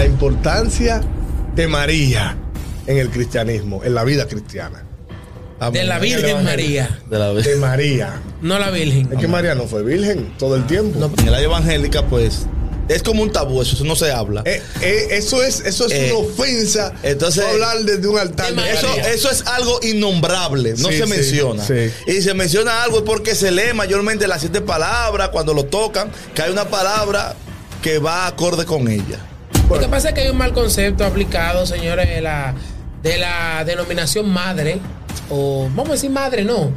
la importancia de María en el cristianismo, en la vida cristiana. De la Virgen María. De la De María. No la Virgen. Es que María no fue virgen todo el tiempo. En la evangélica, pues, es como un tabú, eso, eso no se habla. Eh, eh, eso es, eso es Eh, una ofensa. entonces- no hablar desde un altar. De. Eso, eso es algo innombrable, no Sí, se sí, menciona. sí. Y si se menciona algo es porque se lee mayormente las siete palabras cuando lo tocan, que hay una palabra que va acorde con ella. Lo que pasa es que hay un mal concepto aplicado, señores, de la, de la denominación madre, o vamos a decir madre, no,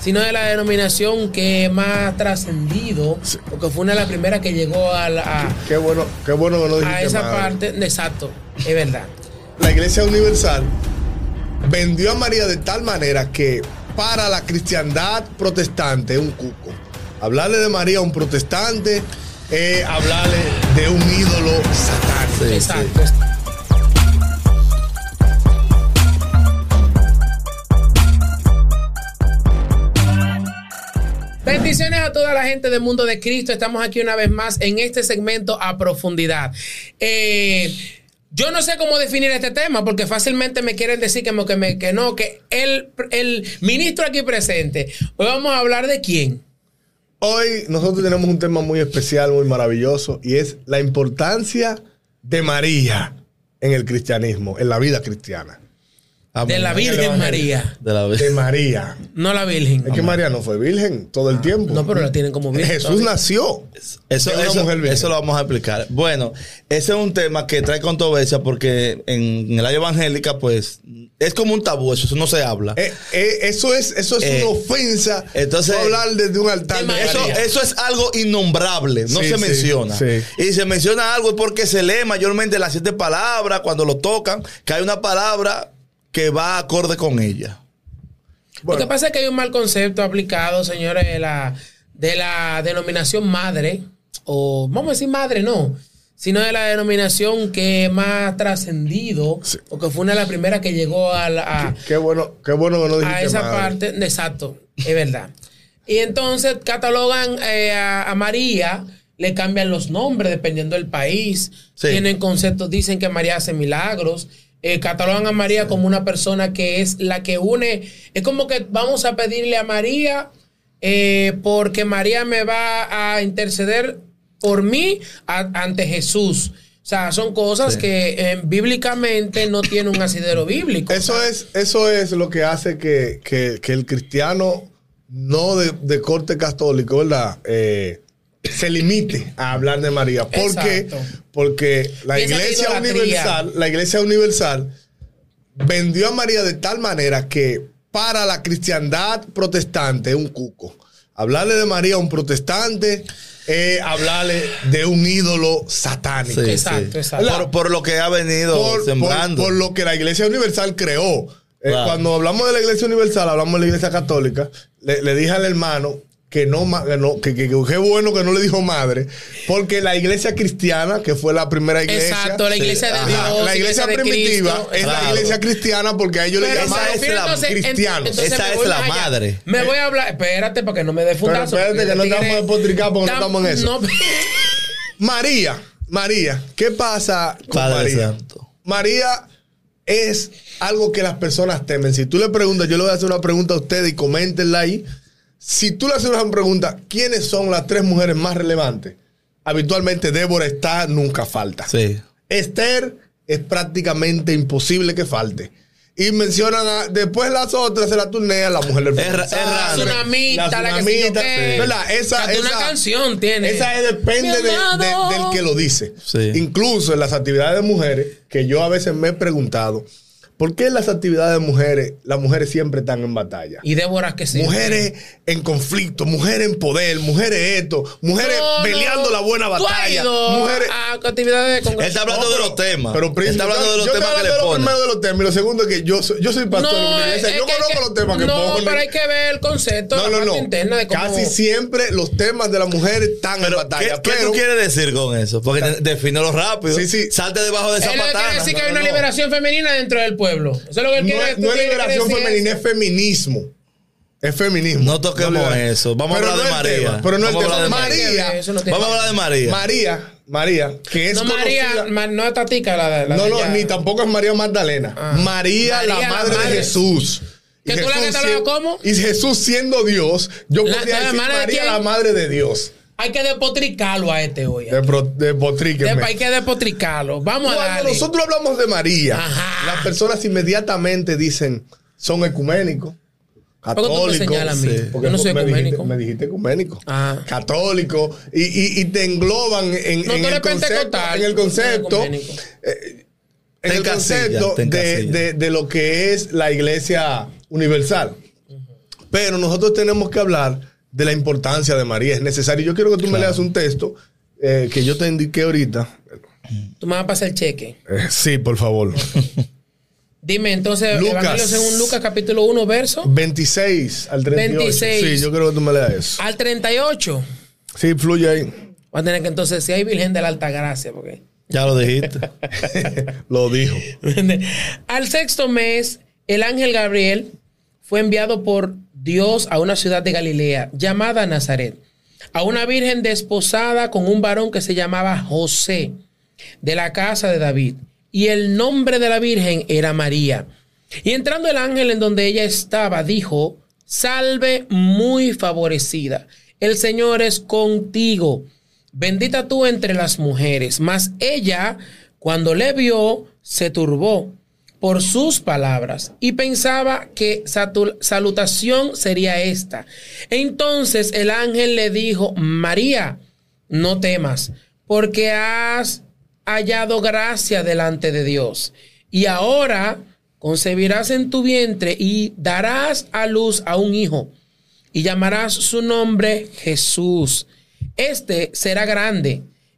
sino de la denominación que más trascendido, porque fue una de las primeras que llegó a, la- a- Qué bueno, qué bueno que no dijiste a esa madre. parte. Exacto, es verdad. La Iglesia Universal vendió a María de tal manera que para la cristiandad protestante es un cuco. Hablarle de María a un protestante es hablarle de un ídolo satánico. Sí, Exacto. Bendiciones a toda la gente del mundo de Cristo. Estamos aquí una vez más en este segmento a profundidad. Eh, yo no sé cómo definir este tema porque fácilmente me quieren decir que, me- que, me- que no, que el, el ministro aquí presente. Hoy vamos a hablar de quién. Hoy nosotros tenemos un tema muy especial, muy maravilloso, y es la importancia de María en el cristianismo, en la vida cristiana. De la Virgen María, De la De María. no la Virgen. Es que María no fue virgen todo el tiempo. No, pero la tienen como virgen. Jesús todavía. nació. Eso, eso, mujer virgen. eso lo vamos a explicar. Bueno, ese es un tema que trae controversia porque en, en el área evangélica, pues, es como un tabú, eso, eso no se habla. Eh, eh, eso es, eso es Eh, una ofensa. entonces- no hablar desde un altar. De Eso, María. eso es algo innombrable, no Sí, se sí, menciona. sí. Y se menciona algo es porque se lee mayormente las siete palabras cuando lo tocan, que hay una palabra que va acorde con ella. Bueno, Lo que pasa es que hay un mal concepto aplicado, señores, de la, de la denominación madre, o vamos a decir madre, no, sino de la denominación que más trascendido, Sí. porque fue una de las primeras que llegó a, la- a- qué bueno, qué bueno que no dijiste a esa madre. parte, exacto, es verdad. Y entonces catalogan eh, a, a María, le cambian los nombres dependiendo del país, Sí. tienen conceptos, dicen que María hace milagros, eh, catalogan a María como una persona que es la que une, es como que vamos a pedirle a María eh, porque María me va a interceder por mí a- ante Jesús. O sea, son cosas Sí. que eh, bíblicamente no tienen un asidero bíblico. Eso es, eso es lo que hace que, que- que el cristiano no de, de corte católico, ¿verdad? Eh, se limite a hablar de María. ¿Por qué? Porque la iglesia universal, la iglesia universal vendió a María de tal manera que para la cristiandad protestante es un cuco. Hablarle de María a un protestante es hablarle de un ídolo satánico. Sí, Exacto, sí. exacto. Por, por lo que ha venido por, sembrando. por- por lo que la Iglesia Universal creó. Eh. Cuando hablamos de la Iglesia Universal, hablamos de la Iglesia Católica, le, le dije al hermano que no, que no que, que- que qué bueno que no le dijo madre, porque la Iglesia cristiana, que fue la primera iglesia, Exacto, la iglesia de Ajá, Dios, la iglesia de primitiva Cristo. es la iglesia cristiana porque a ellos le llaman esa es la- en- cristianos. Esa es la madre. Me voy a hablar, espérate para que no me dé fundazo. espérate que no estamos despotricados porque no Tam- estamos en eso. no, María, María, ¿qué pasa con Padre María? Santo. María es algo que las personas temen. Si tú le preguntas, yo le voy a hacer una pregunta a ustedes y coméntenla ahí. Si tú le haces una pregunta, ¿quiénes son las tres mujeres más relevantes? Habitualmente Débora está, nunca falta. Sí. Esther es prácticamente imposible que falte. Y mencionan a- después las otras se la turnean la mujer del Es es raro. Tsunamita, la que. ¿verdad? Esa, una canción tiene. esa es- depende de- de- del que lo dice. Sí. Incluso en las actividades de mujeres, que yo a veces me he preguntado, ¿por qué las actividades de mujeres las mujeres siempre están en batalla? Y Débora que sí. Mujeres en conflicto, mujeres en poder, mujeres esto, mujeres No, no. peleando la buena Tú has batalla. ido Mujeres, a actividades de Él congreso. está hablando No, de los temas. Pero Él príncipe, está hablando de los yo temas que le de lo primero de los temas y lo segundo es que yo soy, yo soy pastor de una iglesia. es Yo que- conozco que- los temas que No, ponen. pero hay que ver el concepto, No, la no, parte no. interna de cómo... Casi siempre los temas de las mujeres están en batalla. ¿qué, qué pero tú quieres decir con eso? Porque defínelo rápido. Sí, sí. Salte debajo de esa Él que quiere patana. decir que No, hay no, una no. liberación femenina dentro del pueblo. Eso es lo que él no quiere es, no es quiere liberación femenina, es feminismo. Es feminismo. No toquemos eso. Vamos a hablar de no María. tema, pero no a tema. de María, no tiene- Vamos a hablar de María. María, María, que es No, María, ma- no es Tatica la, de- la no, no, ella. ni tampoco es María Magdalena. Ah. María, María, la la madre, de Jesús. ¿Que Y tú la Jesús catalogas cómo? Y Jesús siendo Dios, yo La- podría ¿la decir de María, la madre de Dios. Hay que despotricarlo a este hoy. Hay que despotricarlo. Vamos a Cuando darle. nosotros hablamos de María, Ajá. las personas inmediatamente dicen, son ecuménicos, ¿Por qué tú me católicos. señalas a mí? Sí, porque Yo no soy me dijiste- ecuménico. me dijiste ecuménico. Ah. Católico. Y, y- y te engloban en, No, en el concepto, en el no concepto, eh, en el concepto de- de lo que es la iglesia universal. Pero nosotros tenemos que hablar de la importancia de María. Es necesario. Yo quiero que tú me leas un texto eh, que yo te indiqué ahorita. Tú me vas a pasar el cheque. Eh, sí, por favor. Dime, entonces, Lucas. Evangelio según Lucas, capítulo 1, verso 26 al 38. 26. Sí, yo creo que tú me leas eso. al 38. Sí, fluye ahí. Va a tener que entonces, si hay Virgen de la Alta Gracia, porque. Ya lo dijiste. Lo dijo. Al sexto mes, el ángel Gabriel fue enviado por Dios a una ciudad de Galilea llamada Nazaret, a una virgen desposada con un varón que se llamaba José, de la casa de David. Y el nombre de la virgen era María. Y entrando el ángel en donde ella estaba, dijo, salve muy favorecida, el Señor es contigo. Bendita tú entre las mujeres. Mas ella, cuando le vio, se turbó por sus palabras y pensaba que salutación sería esta. Entonces el ángel le dijo, María, no temas, porque has hallado gracia delante de Dios. Y ahora concebirás en tu vientre y darás a luz a un hijo y llamarás su nombre Jesús. Este será grande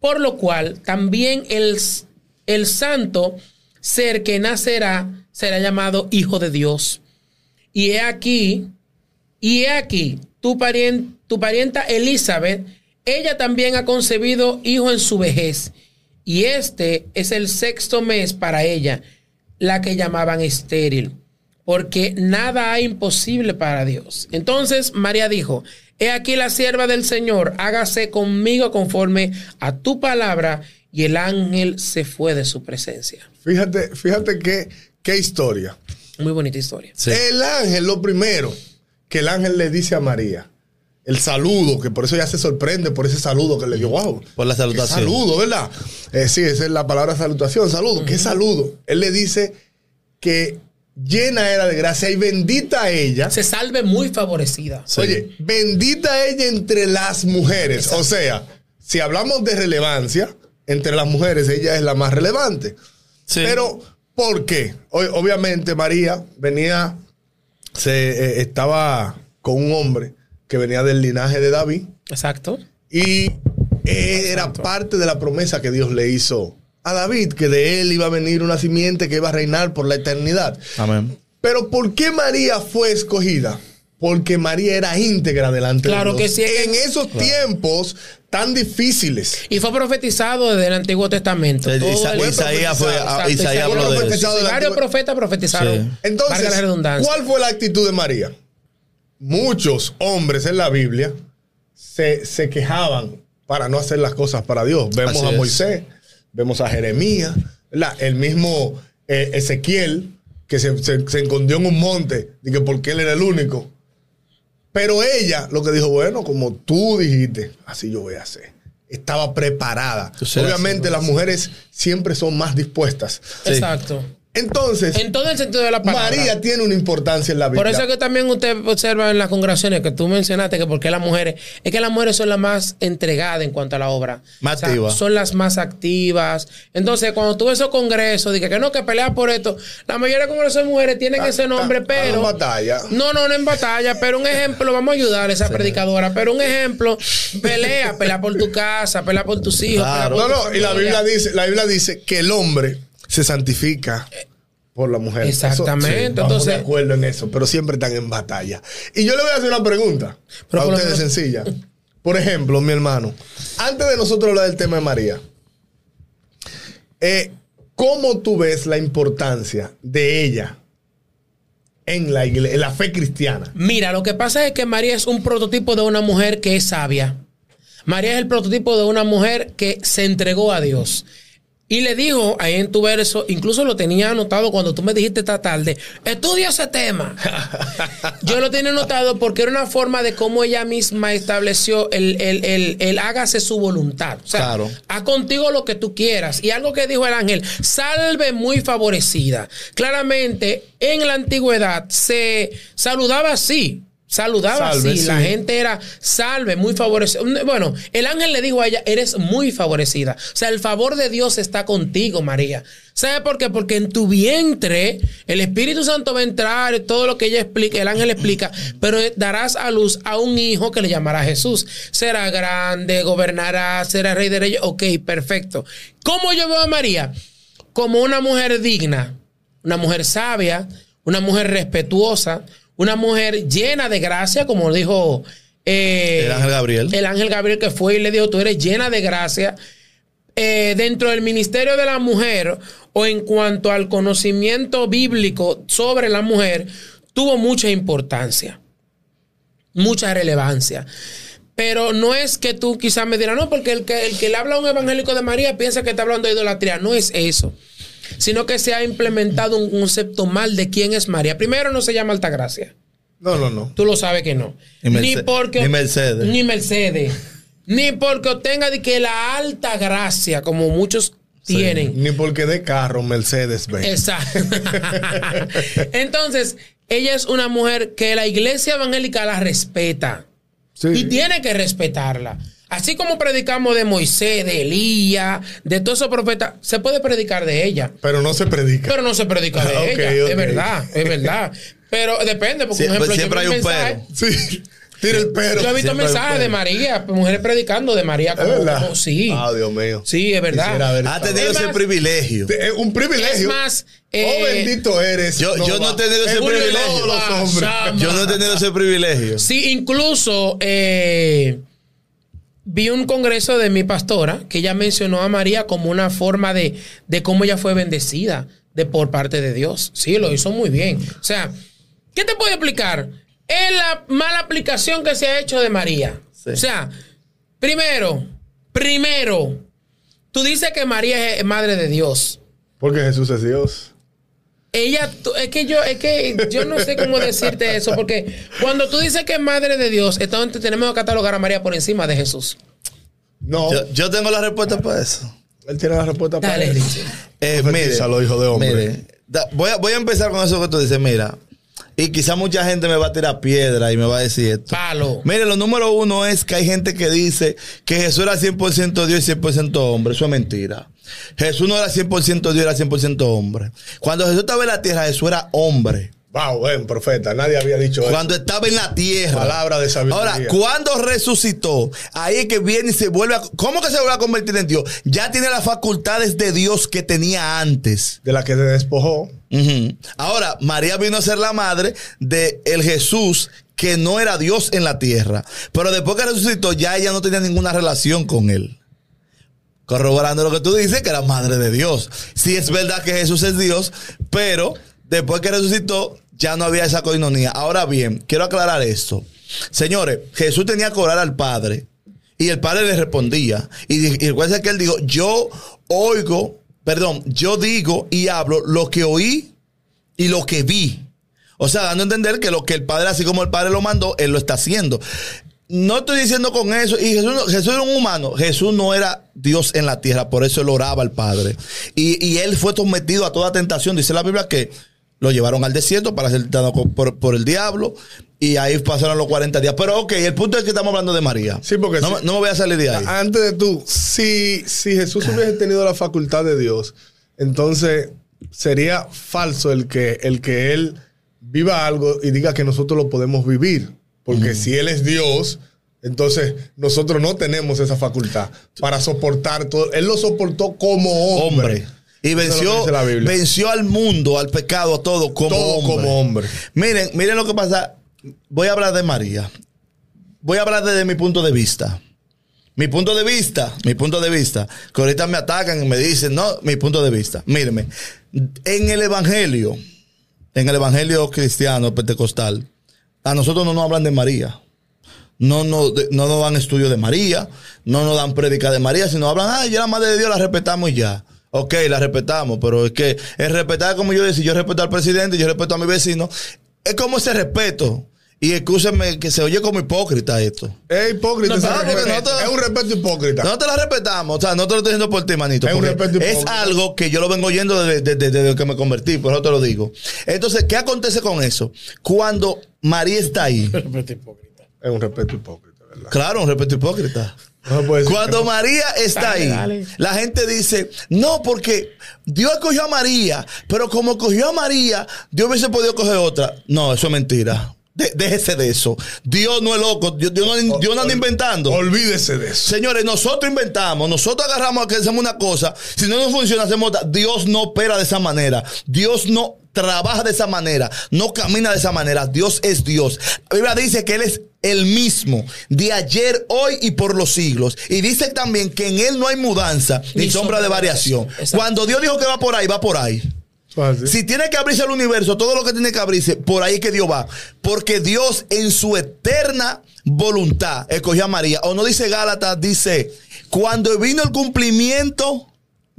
por lo cual también el, el santo ser que nacerá será llamado Hijo de Dios. Y he aquí, y aquí, tu, parien- tu parienta Elizabeth, ella también ha concebido hijo en su vejez, y este es el sexto mes para ella, la que llamaban estéril, porque nada hay imposible para Dios. Entonces María dijo, he aquí la sierva del Señor, hágase conmigo conforme a tu palabra, y el ángel se fue de su presencia. Fíjate, fíjate qué, qué historia. Muy bonita historia. Sí. El ángel, lo primero que el ángel le dice a María, el saludo, que por eso ella se sorprende por ese saludo que le dio. Wow. Por la salutación. saludo, ¿verdad? Eh, sí, esa es la palabra salutación, saludo. ¿Qué saludo? Él le dice que llena era de gracia y bendita ella. Se salve muy favorecida. Sí. Oye, bendita ella entre las mujeres. O sea, si hablamos de relevancia, entre las mujeres ella es la más relevante. Sí. Pero, ¿por qué? O- obviamente María venía, se eh, estaba con un hombre que venía del linaje de David Exacto. y eh, era parte de la promesa que Dios le hizo a David, que de él iba a venir una simiente que iba a reinar por la eternidad. Amén. Pero ¿por qué María fue escogida? Porque María era íntegra delante Claro de Dios. que sí. En esos tiempos tan difíciles. Y fue profetizado desde el Antiguo Testamento. El- Isaías fue- Exacto, Isaías habló de eso. profetizado del Varios Antiguo- profetas profetizaron. Sí. Entonces, la redundancia. ¿cuál fue la actitud de María? Muchos hombres en la Biblia se, se quejaban para no hacer las cosas para Dios. Vemos Así a es. Vemos a Jeremías, ¿verdad? el mismo eh, Ezequiel, que se, se- se escondió en un monte, y que porque él era el único. Pero ella lo que dijo, bueno, como tú dijiste, así yo voy a hacer. Estaba preparada. Obviamente las mujeres siempre son más dispuestas. Sí. Exacto. Entonces, En todo el sentido de la palabra. María tiene una importancia en la Biblia. Por eso es que también usted observa en las congregaciones que tú mencionaste que porque las mujeres, es que las mujeres son las más entregadas en cuanto a la obra. Más O sea, activas. Son las más activas. Entonces, cuando tú ves esos congresos, dije que no, que pelea por esto, la mayoría de congresos de mujeres tienen ese nombre, ah, pero. en batalla. No, no, no en batalla, pero un ejemplo, vamos a ayudar a esa predicadora, pero un ejemplo, pelea, pelea por tu casa, pelea por tus hijos, Claro. pelea por No, tu no, y la. Biblia dice, la Biblia dice que el hombre se santifica por la mujer. Eso- Exactamente, sí, entonces- de acuerdo en eso, pero siempre están en batalla. Y yo le voy a hacer una pregunta Pero a ustedes menos- sencilla. Por ejemplo, mi hermano, antes de nosotros hablar del tema de María, eh, ¿cómo tú ves la importancia de ella en la, igle- en la fe cristiana? Mira, lo que pasa es que María es un prototipo de una mujer que es sabia. María es el prototipo de una mujer que se entregó a Dios. Y le dijo ahí en tu verso, incluso lo tenía anotado cuando tú me dijiste esta tarde, estudia ese tema. Yo lo tenía anotado porque era una forma de cómo ella misma estableció el, el, el, el hágase su voluntad. O sea, Claro. haz contigo lo que tú quieras. Y algo que dijo el ángel, salve muy favorecida. Claramente, en la antigüedad se saludaba así. Saludaba Salve, así. La sí. gente era salve, muy favorecida. Bueno, el ángel le dijo a ella, eres muy favorecida. O sea, el favor de Dios está contigo, María. ¿Sabe por qué? Porque en tu vientre el Espíritu Santo va a entrar, todo lo que ella explica, el ángel explica, pero darás a luz a un hijo que le llamará Jesús. Será grande, gobernará, será rey de reyes. Ok, perfecto. ¿Cómo yo veo a María? Como una mujer digna, una mujer sabia, una mujer respetuosa, una mujer llena de gracia, como dijo eh, El ángel Gabriel. El ángel Gabriel que fue y le dijo, tú eres llena de gracia. Eh, dentro del ministerio de la mujer o en cuanto al conocimiento bíblico sobre la mujer, tuvo mucha importancia, mucha relevancia. Pero no es que tú quizás me dirás, no, porque el que, el que le habla a un evangélico de María piensa que está hablando de idolatría. No es eso. Sino que se ha implementado un concepto mal de quién es María. Primero, no se llama Altagracia. No, no, no. Tú lo sabes que no. Ni Merce- porque. ni Mercedes. Ni Mercedes. ni porque obtenga de que la alta gracia, como muchos tienen. Ni porque de carro Mercedes Benz. Exacto. Entonces, ella es una mujer que la iglesia evangélica la respeta. Sí. Y tiene que respetarla. Así como predicamos de Moisés, de Elías, de todos esos profetas, se puede predicar de ella. Pero no se predica. Pero no se predica de Ah, ok, ella. ok. Es verdad, es verdad. Pero depende, porque Sí, por ejemplo, pues siempre hay un mensajes- pero. Sí. Tira el pero. Yo he visto mensajes de. María, mujeres predicando de María ¿Es como, verdad? como- sí. Ah, Dios mío. Sí, es verdad. Ha esta tenido Es ese privilegio. Es un privilegio. Es más, eh, oh, bendito eres. yo- yo no he tenido ese privilegio. todos los hombres. Ah, Yo no he tenido ese privilegio. Sí, incluso eh, vi un congreso de mi pastora que ella mencionó a María como una forma de, de cómo ella fue bendecida de, por parte de Dios. Sí, lo hizo muy bien. O sea, ¿qué te puedo explicar? Es la mala aplicación que se ha hecho de María. Sí. O sea, primero, primero, tú dices que María es madre de Dios. Porque Jesús es Dios. Ella, es que yo, es que yo no sé cómo decirte eso, porque cuando tú dices que es madre de Dios, entonces tenemos que catalogar a María por encima de Jesús. No. Yo, yo tengo la respuesta para eso. Él tiene la respuesta para Dale, eso. Richie. Eh, mire, Profetízalo, hijo de hombre. mire, da- voy, a, voy a empezar con eso que tú dices, mira. Y quizá mucha gente me va a tirar piedra y me va a decir esto. Palo. Mire, lo número uno es que hay gente que dice que Jesús era 100% Dios y 100% hombre. Eso es mentira. Jesús no era 100% Dios, era 100% hombre. Cuando Jesús estaba en la tierra, Jesús era hombre. Wow, buen profeta. Nadie había dicho Cuando estaba en la tierra. Palabra de sabiduría. Ahora, cuando resucitó, ahí es que viene y se vuelve a... ¿Cómo que se vuelve a convertir en Dios? Ya tiene las facultades de Dios que tenía antes. De la que se despojó. Ahora, María vino a ser la madre de el Jesús que no era Dios en la tierra. Pero después que resucitó, ya ella no tenía ninguna relación con él. Corroborando lo que tú dices, que era madre de Dios. Sí es verdad que Jesús es Dios, pero después que resucitó, ya no había esa coinonía. Ahora bien, quiero aclarar esto. Señores, Jesús tenía que orar al Padre y el Padre le respondía. Y, y que él dijo, yo oigo, perdón, yo digo y hablo lo que oí y lo que vi. O sea, dando a entender que lo que el Padre, así como el Padre lo mandó, Él lo está haciendo. no estoy diciendo con eso. Y Jesús, era un humano. Jesús no era Dios en la tierra. Por eso él oraba al Padre. Y él fue sometido a toda tentación. Dice la Biblia que lo llevaron al desierto para ser tentado por, por el diablo. Y ahí pasaron los 40 días. Pero ok, el punto es que estamos hablando de María. Sí, porque no, sí. no me voy a salir de ahí. Antes de tú, si, si Jesús hubiese tenido la facultad de Dios, entonces sería falso el que, el que Él viva algo y diga que nosotros lo podemos vivir. Porque si Él es Dios, entonces nosotros no tenemos esa facultad para soportar todo. Él lo soportó como hombre. hombre. Y venció, venció al mundo, al pecado, a todo como Todo hombre. como hombre. Miren, miren lo que pasa. Voy a hablar de María. Voy a hablar desde mi punto de vista. Mi punto de vista, mi punto de vista, que ahorita me atacan y me dicen, no, mi punto de vista. Mírenme, en el Evangelio, en el Evangelio cristiano pentecostal, a nosotros no nos hablan de María. No, no, no nos dan estudio de María, no nos dan prédica de María, sino hablan, ah, ya la madre de Dios la respetamos y ya. Ok, la respetamos, pero es que el respetar, como yo decía, yo respeto al presidente, yo respeto a mi vecino, es como ese respeto. Y escúchame que se oye como hipócrita esto. Es hipócrita. No, nosotros- es un respeto hipócrita. No te la respetamos, o sea, no te lo estoy diciendo por ti, manito. Es un es algo que yo lo vengo oyendo desde, desde- desde que me convertí, por eso te lo digo. Entonces, ¿qué acontece con eso? Cuando María está ahí, Respeto hipócrita. Es un respeto hipócrita, ¿verdad? claro, un respeto hipócrita. No Cuando. María está Dale, ahí, dale. la gente dice, no, porque Dios escogió a María, pero como cogió a María, Dios hubiese podido coger otra. No, eso es mentira. De- déjese de eso. Dios no es loco, Dios, Dios no, Dios no anda inventando. Olvídese de eso. Señores, nosotros inventamos, nosotros agarramos que hacemos una cosa, si no nos funciona, hacemos otra. Dios no opera de esa manera. Dios no trabaja de esa manera, no camina de esa manera. Dios es Dios. La Biblia dice que Él es el mismo, de ayer, hoy y por los siglos. Y dice también que en Él no hay mudanza ni, sombra de variación. Exacto. Cuando Dios dijo que va por ahí, va por ahí. Así. Si tiene que abrirse el universo, todo lo que tiene que abrirse, por ahí es que Dios va. Porque Dios en su eterna voluntad escogió a María. O no dice Gálatas, dice, cuando vino el cumplimiento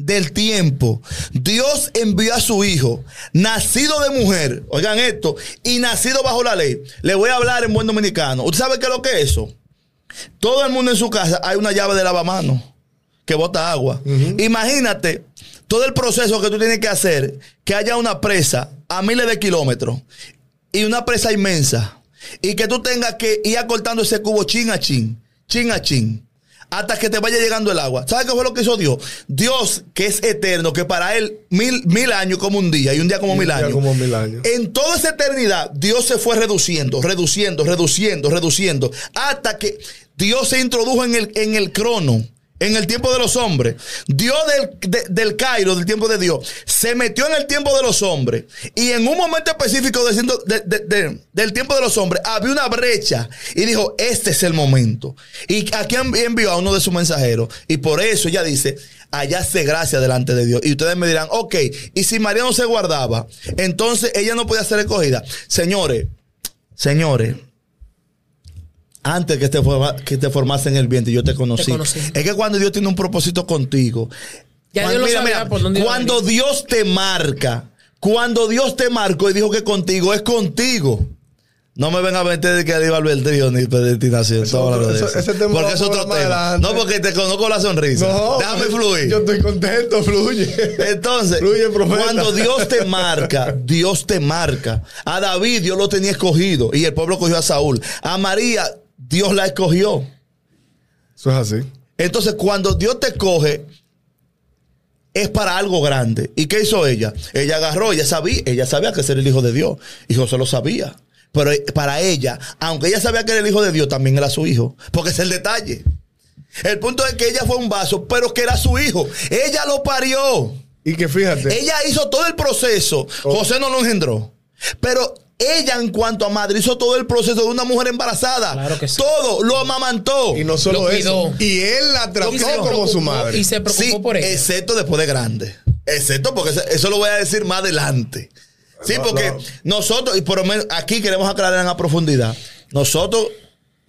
del tiempo, Dios envió a su hijo, nacido de mujer, oigan esto, y nacido bajo la ley. Le voy a hablar en buen dominicano. ¿Usted sabe qué es lo que es eso? Todo el mundo en su casa hay una llave de lavamanos que bota agua. Imagínate todo el proceso que tú tienes que hacer, que haya una presa a miles de kilómetros y una presa inmensa y que tú tengas que ir acortando ese cubo chin a chin, chin a chin. Hasta que te vaya llegando el agua. ¿Sabes qué fue lo que hizo Dios? Dios, que es eterno, que para él mil, mil años como un día y un día como un mil día años. como mil años. En toda esa eternidad, Dios se fue reduciendo, reduciendo, reduciendo, reduciendo, hasta que Dios se introdujo en el, en el crono, en el tiempo de los hombres. Dios del, de- del Cairo, del tiempo de Dios, se metió en el tiempo de los hombres. Y en un momento específico de- de- de- de- del tiempo de los hombres, había una brecha. Y dijo, este es el momento. Y aquí envi- envió a uno de sus mensajeros. Y por eso ella dice, allá se gracia delante de Dios. Y ustedes me dirán, ok, y si María no se guardaba, entonces ella no podía ser escogida. Señores, señores, antes que te, forma- que te formase en el vientre, yo te conocí. Te conocí. Es que cuando Dios tiene un propósito contigo, Ya cuando, Dios lo sabía por dónde iba a cuando. Dios te marca, cuando Dios te marcó y dijo que contigo, es contigo. No me venga a meter de que Dios albedrío ni predestinación. Eso- todo lo de eso- eso. ese tema porque es otro tema. adelante. No porque te conozco la sonrisa. No, Déjame fluir. Yo estoy contento, fluye. Entonces, Fluye, profeta. cuando Dios te marca, Dios te marca. A David Dios lo tenía escogido y el pueblo cogió a Saúl. A María Dios la escogió. Eso es así. Entonces, cuando Dios te coge, es para algo grande. ¿Y qué hizo ella? Ella agarró, ella sabía, ella sabía que ser el hijo de Dios. Y José lo sabía. Pero para ella, aunque ella sabía que era el hijo de Dios, también era su hijo. Porque es el detalle. El punto es que ella fue un vaso, pero que era su hijo. Ella lo parió. Y que fíjate. Ella hizo todo el proceso. Oh. José no lo engendró. Pero ella, en cuanto a madre, hizo todo el proceso de una mujer embarazada. Claro que sí. Todo lo amamantó. Y no solo Lo eso. Y él la trató como preocupó- su madre. Y se preocupó Sí, por ella. excepto después de grande. Excepto porque eso, eso lo voy a decir más adelante. Sí, No, porque no. nosotros, y por lo menos aquí queremos aclarar en la profundidad, nosotros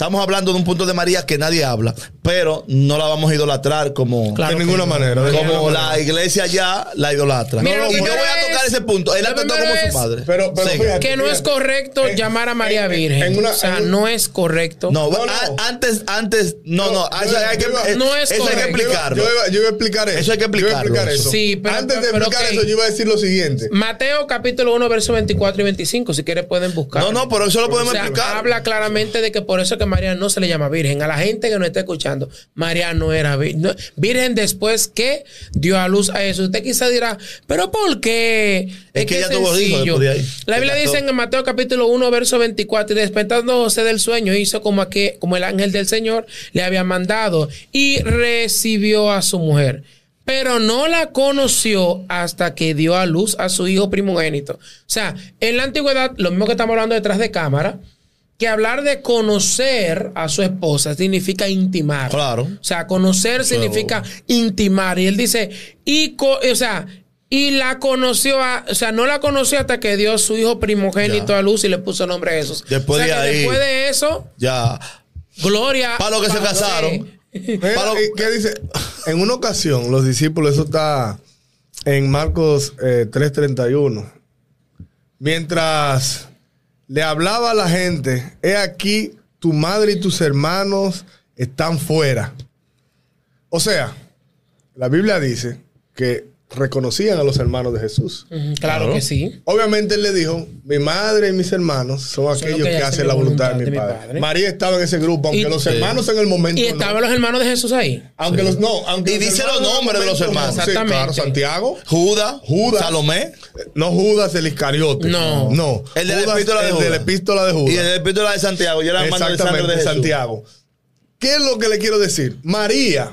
estamos hablando de un punto de María que nadie habla, pero no la vamos a idolatrar como, Claro de ninguna no. manera. de como ninguna la manera. iglesia ya la idolatra. Mira, lo y yo voy a tocar es- ese punto. Él la trató como su madre. Pero, pero fíjate, Que no es correcto En- llamar a María en- Virgen. en una- o sea, no es correcto. No, No, a- no. antes, antes, no, no, yo- eso hay que, yo iba- eh, No es eso hay que correcto. explicarlo. Yo iba, yo iba a explicar eso. Eso hay que Yo iba a explicarlo, explicar eso. Sí, pero- Antes de pero explicar eso, yo iba a decir lo siguiente. Mateo capítulo 1, verso 24 y 25. Si quieres pueden buscar. No, no, pero eso lo podemos explicar. habla claramente de que por eso que María no se le llama virgen. A la gente que no está escuchando, María no era vi- no- virgen después que dio a luz a Jesús. Usted quizá dirá, ¿pero por qué? Es que ella tuvo hijos después de ahí. La Biblia dice en Mateo capítulo 1, verso 24, y despertando José del sueño, hizo como, que, como el ángel del Señor le había mandado y recibió a su mujer. Pero no la conoció hasta que dio a luz a su hijo primogénito. O sea, en la antigüedad, lo mismo que estamos hablando detrás de cámara, que hablar de conocer a su esposa significa intimar. Claro. O sea, conocer significa intimar. Y él dice, y co- o sea, y la conoció, a- o sea, no la conoció hasta que dio su hijo primogénito Ya. a luz y le puso nombre a Jesús. Después O sea, de que ahí- Después de eso, Ya. gloria. Para los que se casaron. Mira, Pablo- ¿qué- ¿Qué dice? En una ocasión, los discípulos, eso está en Marcos eh, 3:31. Mientras le hablaba a la gente, he aquí, tu madre y tus hermanos están fuera. O sea, la Biblia dice que reconocían a los hermanos de Jesús. Claro, que sí. Obviamente él le dijo, mi madre y mis hermanos son los aquellos que que, hacen la voluntad de mi, padre. María estaba en ese grupo, aunque Y- los Sí. hermanos en el momento Y no. estaban los hermanos de Jesús ahí. Aunque los no, aunque Y dice los el nombres de los no. hermanos. Sí, claro, Exactamente. Santiago, Judas, Judas. Salomé no Judas el Iscariote. No. No. El de la Judas, epístola de el Judas. de la epístola de Judas. y el de Santiago. Y era hermano de de Exactamente. Santiago. ¿Qué es lo que le quiero decir? María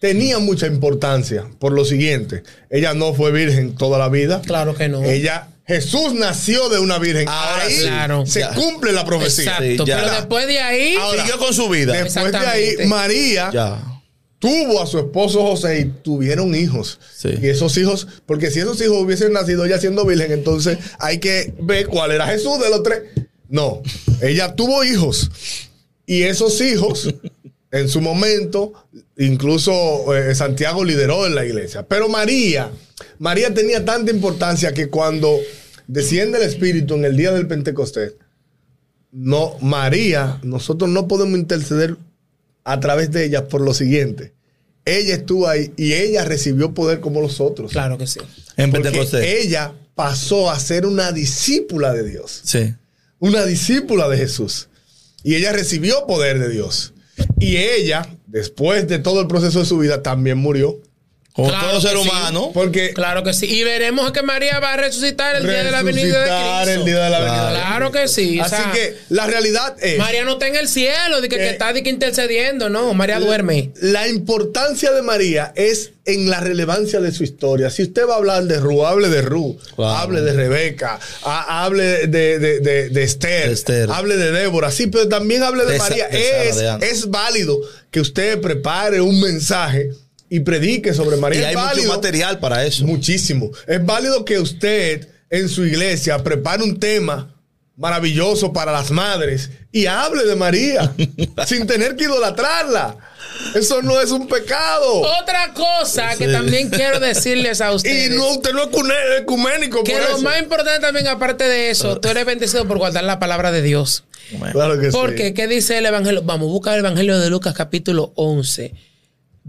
tenía mucha importancia por lo siguiente. Ella no fue virgen toda la vida. Claro que no. Ella, Jesús nació de una virgen. Ahora Ahí sí. Claro. se Ya. cumple la profecía. Exacto. Sí, ya. pero después de ahí. Ahora, Siguió con su vida. Después de ahí. María Ya. tuvo a su esposo José y tuvieron hijos. Sí. Y esos hijos, porque si esos hijos hubiesen nacido ya siendo virgen, entonces hay que ver cuál era Jesús de los tres. No, ella tuvo hijos. Y esos hijos, en su momento, incluso eh, Santiago lideró en la iglesia. Pero María, María tenía tanta importancia que cuando desciende el Espíritu en el día del Pentecostés, no, María, nosotros no podemos interceder a través de ella por lo siguiente. Ella estuvo ahí y ella recibió poder como los otros. Claro que sí. En Porque Pentecostés. ella pasó a ser una discípula de Dios, Sí. una discípula de Jesús. Y ella recibió poder de Dios. Y ella, después de todo el proceso de su vida, también murió. Como Claro todo ser sí. humano. Porque Claro que sí. Y veremos que María va a resucitar el día de la venida de resucitar Cristo. el día de la venida de Claro que sí. o Así sea, que la realidad es... María no está en el cielo, de que, Que- que está de que intercediendo. No, María duerme. La importancia de María es en la relevancia de su historia. Si usted va a hablar de Ru, hable de Ru, Claro. hable de Rebeca, ha- hable de, de- de- de Esther, De Esther. hable de Débora, sí, pero también hable de, María. es, es válido que usted prepare un mensaje y predique sobre María. Y hay mucho material para eso. Muchísimo. Es válido que usted en su iglesia prepare un tema maravilloso para las madres y hable de María sin tener que idolatrarla. Eso no es un pecado. Otra cosa que Sí. también quiero decirles a Y ustedes. no, usted no es ecuménico que por lo eso. más importante también, aparte de eso, tú eres bendecido por guardar la palabra de Dios. Claro que Porque, sí. ¿qué dice el Evangelio? Vamos, busca el Evangelio de Lucas capítulo 11,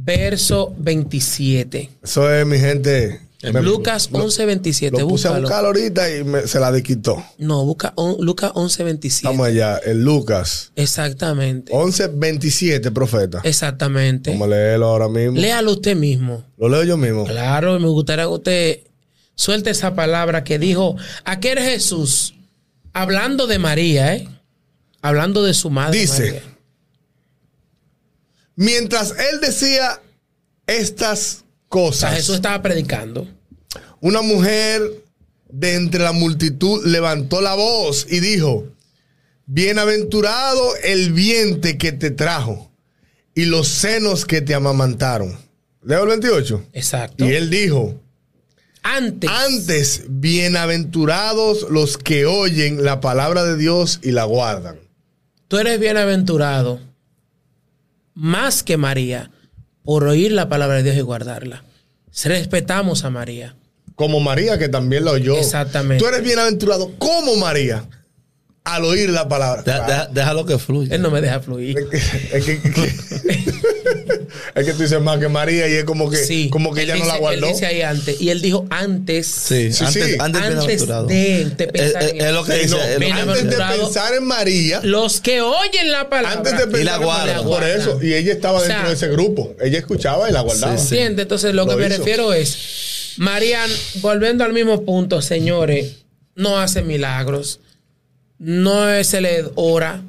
verso 27. Eso es mi gente. Me- Lucas lo- 11, 27. Lo puse a búscalo. buscar ahorita y me- se la desquitó. No, busca on- Lucas 11, 27. Estamos allá, en Lucas Exactamente. 11, 27, profeta. Exactamente. Vamos a leerlo ahora mismo. Léalo usted mismo. Lo leo yo mismo. Claro, me gustaría que usted suelte esa palabra que dijo aquel Jesús, hablando de María, ¿eh? Hablando de su madre. Dice, María. Mientras él decía estas O sea, cosas, Jesús estaba predicando. una mujer de entre la multitud levantó la voz y dijo, bienaventurado el vientre que te trajo y los senos que te amamantaron. Leo el 28. Exacto. Y él dijo, Antes. antes bienaventurados los que oyen la palabra de Dios y la guardan. tú eres bienaventurado más que María por oír la palabra de Dios y guardarla. Respetamos a María. Como María, que también la oyó. Exactamente. Tú eres bienaventurado como María al oír la palabra. Deja- deja- déjalo que fluya. Él no me deja fluir. Es que, es que- es que tú dices más que María y es como que, Sí, como que ella no la guardó. Él dice ahí antes. Y él dijo antes. Sí, Sí, antes, sí. antes, Antes de- de pensar Es- en es- es lo que dice. no, es que- antes de pensar en María, Los que oyen la palabra. antes de Y la pensar en guarda. María, por eso. Y ella estaba O sea, dentro de ese grupo. Ella escuchaba y la guardaba. Sí, sí. ¿Entiendes? Entonces, lo, Lo que me hizo. refiero es, Marian, volviendo al mismo punto, señores, no hace milagros, no se le ora,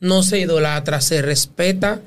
no se idolatra, se respeta,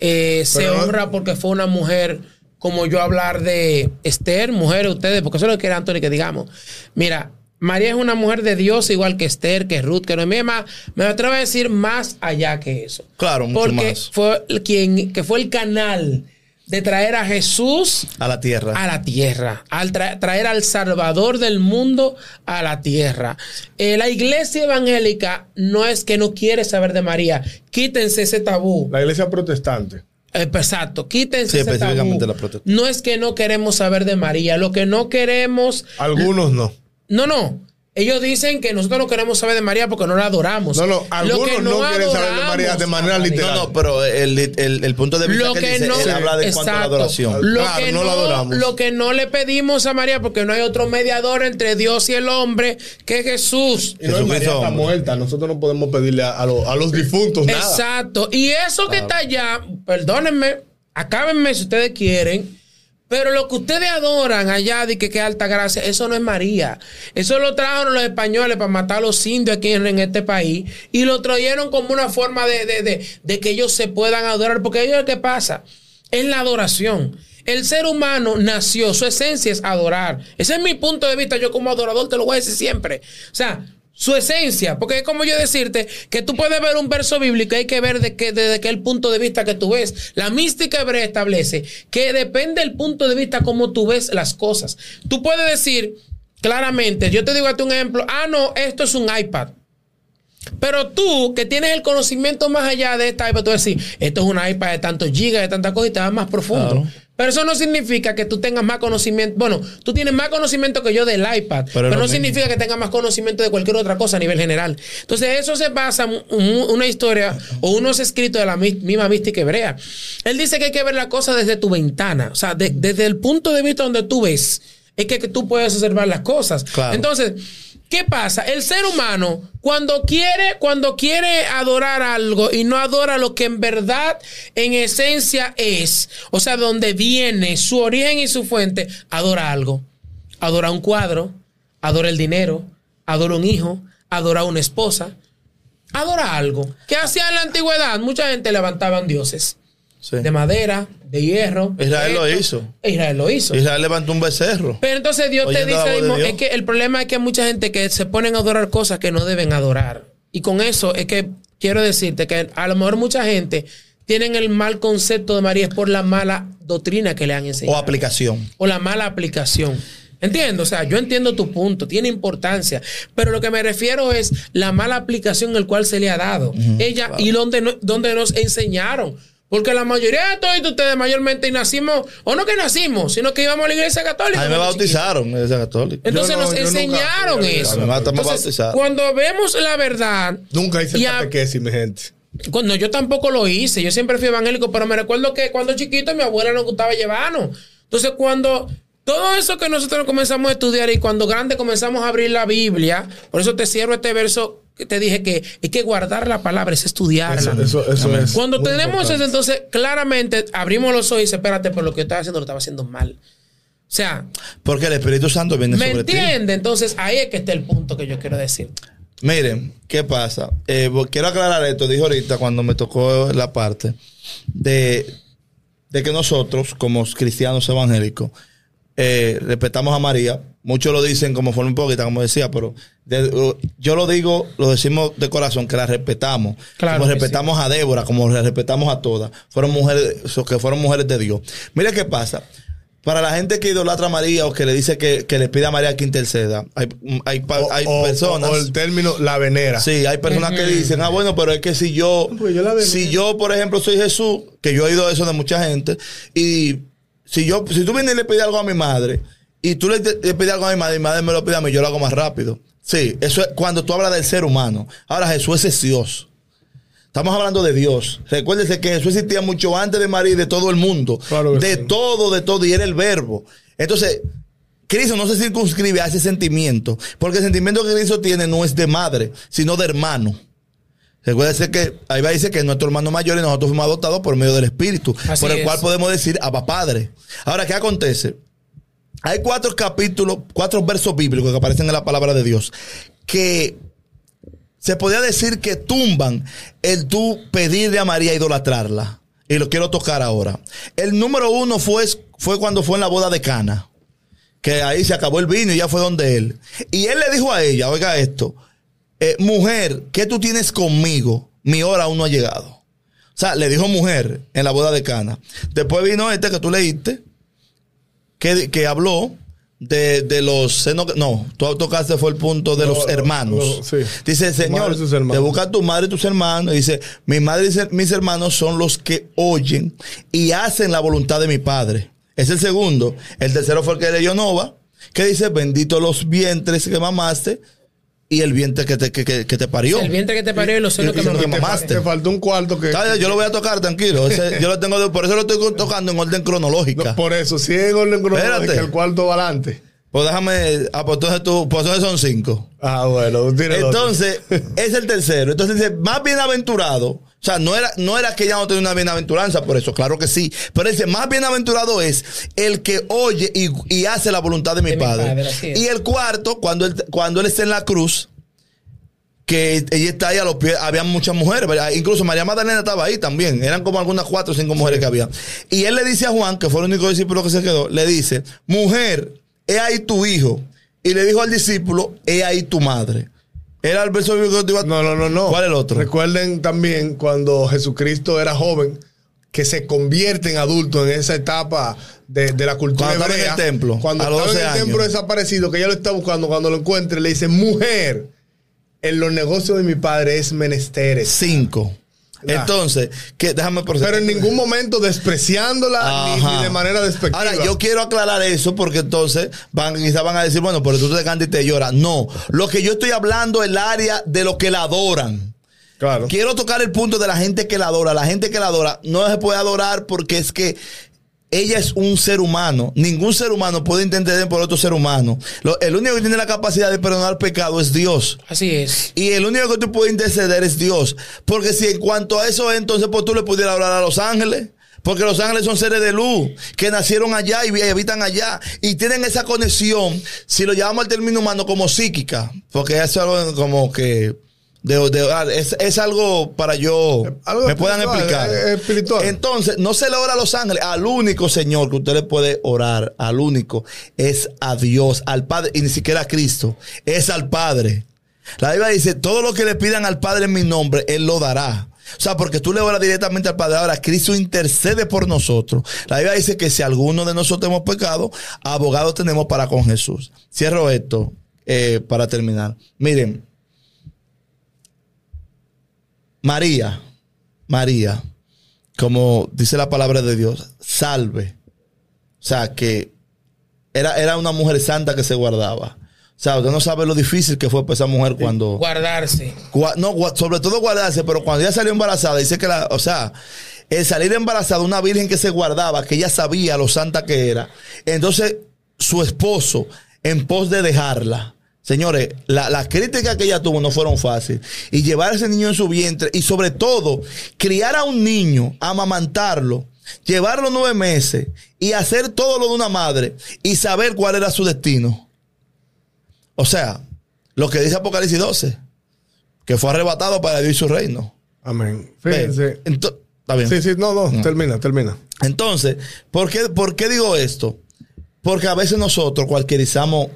eh, se no- honra porque fue una mujer, como yo hablar de Esther, mujeres, ustedes, porque eso es lo que quiere Anthony que digamos. Mira, María es una mujer de Dios, igual que Esther, que Ruth, que Noemí, más, me atrevo a decir más allá que eso. Claro, mucho porque más. fue quien, que fue el canal de traer a Jesús A la tierra. a la tierra, al tra- traer al Salvador del mundo a la tierra. Eh, la iglesia evangélica no es que no quiere saber de María, quítense ese tabú. La iglesia protestante. Eh, Exacto, quítense Sí, ese tabú. específicamente la protestante. No es que no queremos saber de María, lo que no queremos, Algunos no. no, no. Ellos dicen que nosotros no queremos saber de María porque no la adoramos. No, no, Lo algunos que no quieren saber de María de manera literal. No, no, pero el, el, el punto de vista Lo que, que él dice, no, él habla de cuanto a la exacto. adoración. Lo, Claro, que no no, la adoramos. lo que no le pedimos a María, porque no hay otro mediador entre Dios y el hombre que Jesús. Y no, María está muerta. Nosotros no podemos pedirle a, a los, a los difuntos nada. Exacto. Y eso que está allá, perdónenme, acábenme si ustedes quieren. Pero lo que ustedes adoran allá de que qué alta gracia, eso no es María. Eso lo trajeron los españoles para matar a los indios aquí en, en este país y lo trajeron como una forma de, de- de- de que ellos se puedan adorar. Porque ellos, ¿qué pasa? Es la adoración. El ser humano nació, su esencia es adorar. Ese es mi punto de vista. Yo como adorador te lo voy a decir siempre. O sea, su esencia, porque es como yo decirte que tú puedes ver un verso bíblico y hay que ver de qué, desde qué el punto de vista que tú ves. La mística hebrea establece que depende del punto de vista como tú ves las cosas. Tú puedes decir claramente, yo te digo a ti un ejemplo, ah, no, esto es un iPad. Pero tú, que tienes el conocimiento más allá de esta iPad, tú decir, esto es una iPad de tantos gigas, de tantas cosas y te vas más profundo. Pero eso no significa que tú tengas más conocimiento. Bueno, tú tienes más conocimiento que yo del iPad, pero, no mismo. significa que tengas más conocimiento de cualquier otra cosa a nivel general. Entonces, eso se basa en un- una historia o unos escritos de la mi- misma mística hebrea. Él dice que hay que ver la cosa desde tu ventana, o sea, de- desde el punto de vista donde tú ves, es que, que tú puedes observar las cosas. Claro. Entonces, ¿qué pasa? El ser humano, cuando quiere, cuando quiere adorar algo y no adora lo que en verdad, en esencia es, o sea, donde viene su origen y su fuente, adora algo. Adora un cuadro, adora el dinero, adora un hijo, adora una esposa, adora algo. ¿Qué hacía en la antigüedad? Mucha gente levantaban dioses Sí. de madera, de hierro. Israel lo hizo. Israel lo hizo. Israel levantó un becerro. Pero entonces Dios te dice, mismo, Dios. es que el problema es que hay mucha gente que se ponen a adorar cosas que no deben adorar. Y con eso es que quiero decirte que a lo mejor mucha gente tienen el mal concepto de María es por la mala doctrina que le han O enseñado. aplicación. o la mala aplicación. Entiendo, o sea, yo entiendo tu punto, tiene importancia, pero lo que me refiero es la mala aplicación el cual se le ha dado. Ella y donde, no- donde nos enseñaron. Porque la mayoría de todos ustedes mayormente nacimos, o no que nacimos, sino que íbamos a la iglesia católica. A mí me bautizaron en la iglesia católica. Entonces no, nos nunca enseñaron fui a la eso. me Entonces, cuando vemos la verdad, Nunca hice catequesis, mi gente. cuando yo tampoco lo hice, yo siempre fui evangélico, pero me recuerdo que cuando chiquito mi abuela nos gustaba llevarnos. Entonces, cuando todo eso que nosotros comenzamos a estudiar y cuando grande comenzamos a abrir la Biblia, por eso te cierro este verso que te dije que hay que guardar la palabra, es estudiarla. Eso, eso, eso es. Cuando tenemos eso, entonces claramente abrimos los ojos y dice, espérate, pero lo que yo estaba haciendo lo estaba haciendo mal. O sea, Porque el Espíritu Santo viene ¿me sobre ti. entiende? Entonces ahí es que está el punto que yo quiero decir. Miren, ¿qué pasa? Eh, quiero aclarar esto, dijo ahorita cuando me tocó la parte de, de que nosotros, como cristianos evangélicos, eh, respetamos a María. Muchos lo dicen como forma hipócrita, como decía, pero de- yo lo digo, lo decimos de corazón, que la respetamos. Claro como respetamos a Débora, como la respetamos a todas. Fueron mujeres, que fueron mujeres de Dios. Mira qué pasa. Para la gente que idolatra a María o que le dice que, que le pide a María que interceda, hay, hay, pa- O, hay o- personas. o el término la venera. Sí, hay personas que dicen, ah, bueno, pero es que si yo, Pues yo la veo. si yo, por ejemplo, soy Jesús, que yo he oído eso de mucha gente, y si yo, si tú vienes y le pides algo a mi madre, y tú le, le pides algo a mi madre, y mi madre me lo pide a mí, yo lo hago más rápido. Sí, eso es cuando tú hablas del ser humano. Ahora Jesús es Dios. Estamos hablando de Dios. Recuérdese que Jesús existía mucho antes de María y de todo el mundo. Claro de sí. todo, de todo, y era el verbo. Entonces, Cristo no se circunscribe a ese sentimiento, porque el sentimiento que Cristo tiene no es de madre, sino de hermano. Recuérdese que ahí va a decir que es nuestro hermano mayor y nosotros fuimos adoptados por medio del Espíritu, Así por el es. cual podemos decir Abba Padre. Ahora, ¿qué acontece? Hay cuatro capítulos, cuatro versos bíblicos que aparecen en la palabra de Dios que se podría decir que tumban el tú pedirle a María idolatrarla. Y lo quiero tocar ahora. El número uno fue, fue cuando fue en la boda de Cana. Que ahí se acabó el vino y ya fue donde él. Y él le dijo a ella, oiga esto, eh, mujer, ¿qué tú tienes conmigo? Mi hora aún no ha llegado. O sea, le dijo mujer en la boda de Cana. Después vino este que tú leíste, que, que habló de, de los. No, tú tocaste fue el punto de No, los no, hermanos. no, sí. Dice, Señor, y hermanos. te busca tu madre y tus hermanos. Dice, mi madre y mis hermanos son los que oyen y hacen la voluntad de mi padre. Es el segundo. El tercero fue el que leyó Nova, que dice, bendito los vientres que mamaste y el vientre que te, que, que- que te parió. El vientre que te parió y los senos Y- y que lo me que mamaste. Te faltó un cuarto que. Yo lo voy a tocar, tranquilo. Ese- yo lo tengo de- por eso lo estoy tocando en orden cronológica. No, por eso, si es en orden cronológico, Espérate. el cuarto va adelante. Pues déjame. Ah, pues entonces, tú, pues entonces son cinco. Ah, bueno. Entonces, es el tercero. Entonces dice, más bienaventurado. O sea, no era, no era que ella no tenía una bienaventuranza por eso, claro que sí. Pero dice, más bienaventurado es el que oye y, y hace la voluntad de mi De mi padre. y el cuarto, cuando él, cuando él está en la cruz, que ella está ahí a los pies, había muchas mujeres, incluso María Magdalena estaba ahí también, eran como algunas cuatro o cinco mujeres que había. Y él le dice a Juan, que fue el único discípulo que se quedó, le dice, mujer, he ahí tu hijo. Y le dijo al discípulo, he ahí tu madre. Era el verso bíblico que te iba a- No, no, no, no. ¿Cuál es el otro? Recuerden también cuando Jesucristo era joven, que se convierte en adulto en esa etapa de, de la cultura Cuando estaba en hebrea. el templo, Cuando a los estaba en 12 el templo desaparecido, que ella lo está buscando, cuando lo encuentre, le dice, mujer, en los negocios de mi padre es menesteres. Cinco. Entonces, que déjame proceder. Pero en ningún momento despreciándola ni de manera despectiva. Ahora, yo quiero aclarar eso porque entonces van, quizás van a decir, bueno, pero tú te cantas y te lloras. No, lo que yo estoy hablando es el área de los que la adoran. Claro. Quiero tocar el punto de la gente que la adora. La gente que la adora no se puede adorar porque es que ella es un ser humano. Ningún ser humano puede entender por otro ser humano. Lo- el único que tiene la capacidad de perdonar pecado es Dios. Así es. Y el único que tú puedes interceder es Dios. Porque si en cuanto a eso, entonces pues tú le pudieras hablar a los ángeles. Porque los ángeles son seres de luz que nacieron allá y habitan allá y tienen esa conexión, si lo llamamos al término humano, como psíquica. Porque eso es algo como que de- de- ah, es, es algo para yo Algo me puedan explicar. espiritual. Entonces, no se le ora a los ángeles, al único Señor que usted le puede orar, al único, es a Dios, al Padre, y ni siquiera a Cristo, es al Padre. La Biblia dice, todo lo que le pidan al Padre en mi nombre, Él lo dará. O sea, porque tú le oras directamente al Padre. Ahora, Cristo intercede por nosotros. La Biblia dice que si alguno de nosotros hemos pecado, abogado tenemos para con Jesús. Cierro esto eh, para terminar. Miren, María, María, como dice la palabra de Dios, salve. O sea, que era, era una mujer santa que se guardaba. O sea, usted no sabe lo difícil que fue para esa mujer cuando... Guardarse. Gua- no, sobre todo guardarse, pero cuando ella salió embarazada, dice que la, o sea, el salir embarazada, una virgen que se guardaba, que ella sabía lo santa que era. Entonces, su esposo, en pos de dejarla, señores, la- las críticas que ella tuvo no fueron fáciles. Y llevar a ese niño en su vientre, y sobre todo, criar a un niño, amamantarlo, llevarlo nueve meses, y hacer todo lo de una madre, y saber cuál era su destino. O sea, lo que dice Apocalipsis 12 que fue arrebatado para Dios y su reino. Amén. Fíjense. está bien. Sí, sí, no, no, termina, termina. Entonces, ¿por qué, ¿por qué digo esto? Porque a veces nosotros cualquierizamos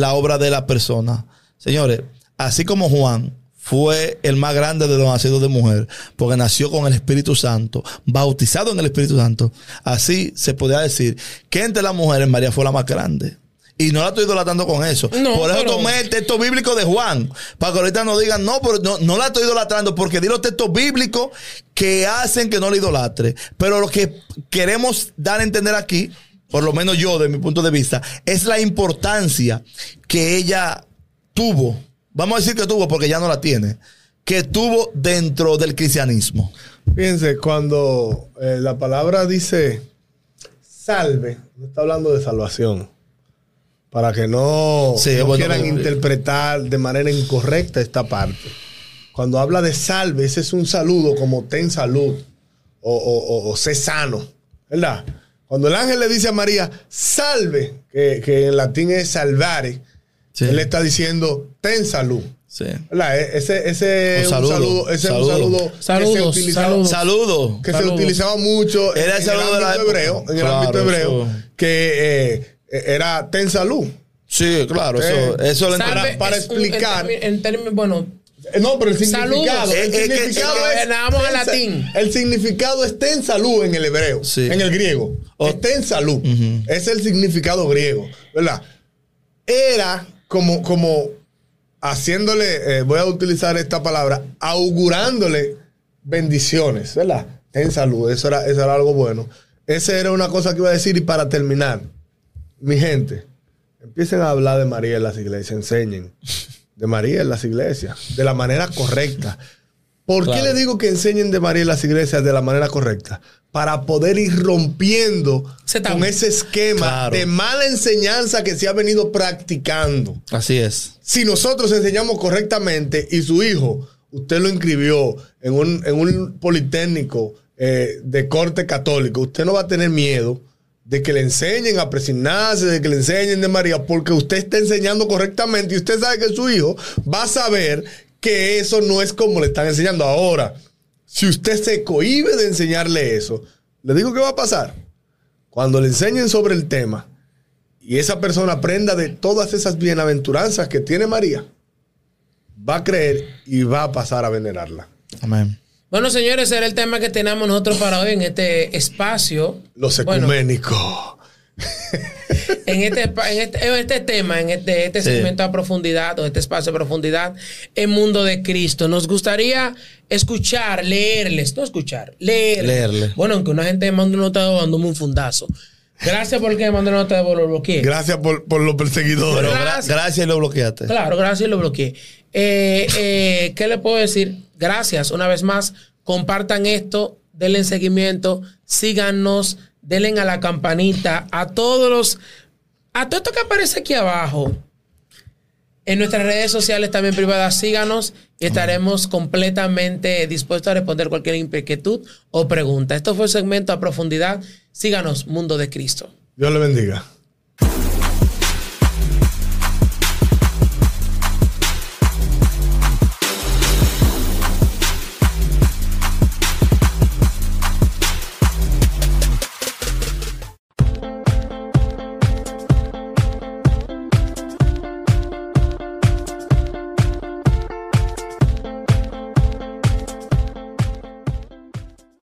la obra de la persona. Señores, así como Juan fue el más grande de los nacidos de mujer, porque nació con el Espíritu Santo, bautizado en el Espíritu Santo. Así se podría decir que entre las mujeres María fue la más grande. Y no la estoy idolatrando con eso. No, Por eso pero- tomé el texto bíblico de Juan. Para que ahorita no digan, no, pero no, no la estoy idolatrando. Porque di los textos bíblicos que hacen que no la idolatre. Pero lo que queremos dar a entender aquí, por lo menos yo, de mi punto de vista, es la importancia que ella tuvo. Vamos a decir que tuvo porque ya no la tiene. Que tuvo dentro del cristianismo. Fíjense, cuando eh, la palabra dice salve, no está hablando de salvación. Para que no, Sí, no bueno, quieran eh, interpretar de manera incorrecta esta parte. Cuando habla de salve, ese es un saludo como ten salud o, o- o- o sé sano, ¿verdad? Cuando el ángel le dice a María, salve, que, que en latín es salvare, Sí. él le está diciendo ten salud. Sí. E- Ese, ese Un es un saludo, saludo, ese saludo. un saludo que se utilizaba, que se mucho Era el en, saludo de el la ámbito hebreo, en el Claro, ámbito hebreo, eso. que eh, era ten salud. Sí, claro. Eso, Sí. eso lo para es un- explicar. en, en términos, bueno, No, pero el significado, Saludos. el Eh, eh, significado eh, es, vamos al ten sa- latín. El significado es ten salud en el hebreo, Sí. en el griego. O- Es ten salud. Es el significado griego, ¿verdad? Era como, como haciéndole, eh, voy a utilizar esta palabra, augurándole bendiciones, ¿verdad? En salud, eso era, eso era algo bueno. Esa era una cosa que iba a decir y para terminar, mi gente, empiecen a hablar de María en las iglesias, enseñen de María en las iglesias, de la manera correcta. ¿Por qué le digo que enseñen de María en las iglesias de la manera correcta? Para poder ir rompiendo con ese esquema Claro. de mala enseñanza que se ha venido practicando. Así es. Si nosotros enseñamos correctamente y su hijo, usted lo inscribió en un, en un politécnico eh, de corte católico, usted no va a tener miedo de que le enseñen a presignarse, de que le enseñen de María, porque usted está enseñando correctamente y usted sabe que su hijo va a saber que eso no es como le están enseñando ahora. Si usted se cohíbe de enseñarle eso, le digo qué va a pasar. Cuando le enseñen sobre el tema, y esa persona aprenda de todas esas bienaventuranzas que tiene María, va a creer y va a pasar a venerarla. Amén. Bueno, señores, era el tema que tenemos nosotros para hoy en este espacio. Los Bueno, ecuménicos. en este, en este, en este tema, en este, este Sí. segmento a profundidad o este espacio a profundidad, el mundo de Cristo. Nos gustaría escuchar, leerles, no escuchar, leer. Leerle. Bueno, aunque una gente me manda una nota mándame un fundazo. Gracias porque me mandó una nota de lo bloqueé. Gracias por, por los perseguidores. Gracias. gracias y lo bloqueaste. Claro, gracias, lo bloqueé. Eh, eh, ¿Qué le puedo decir? Gracias, una vez más. Compartan esto, denle seguimiento, síganos, denle a la campanita, a todos los, a todo esto que aparece aquí abajo. En nuestras redes sociales también privadas, síganos y estaremos completamente dispuestos a responder cualquier inquietud o pregunta. Esto fue el segmento a profundidad. Síganos, Mundo de Cristo. Dios le bendiga.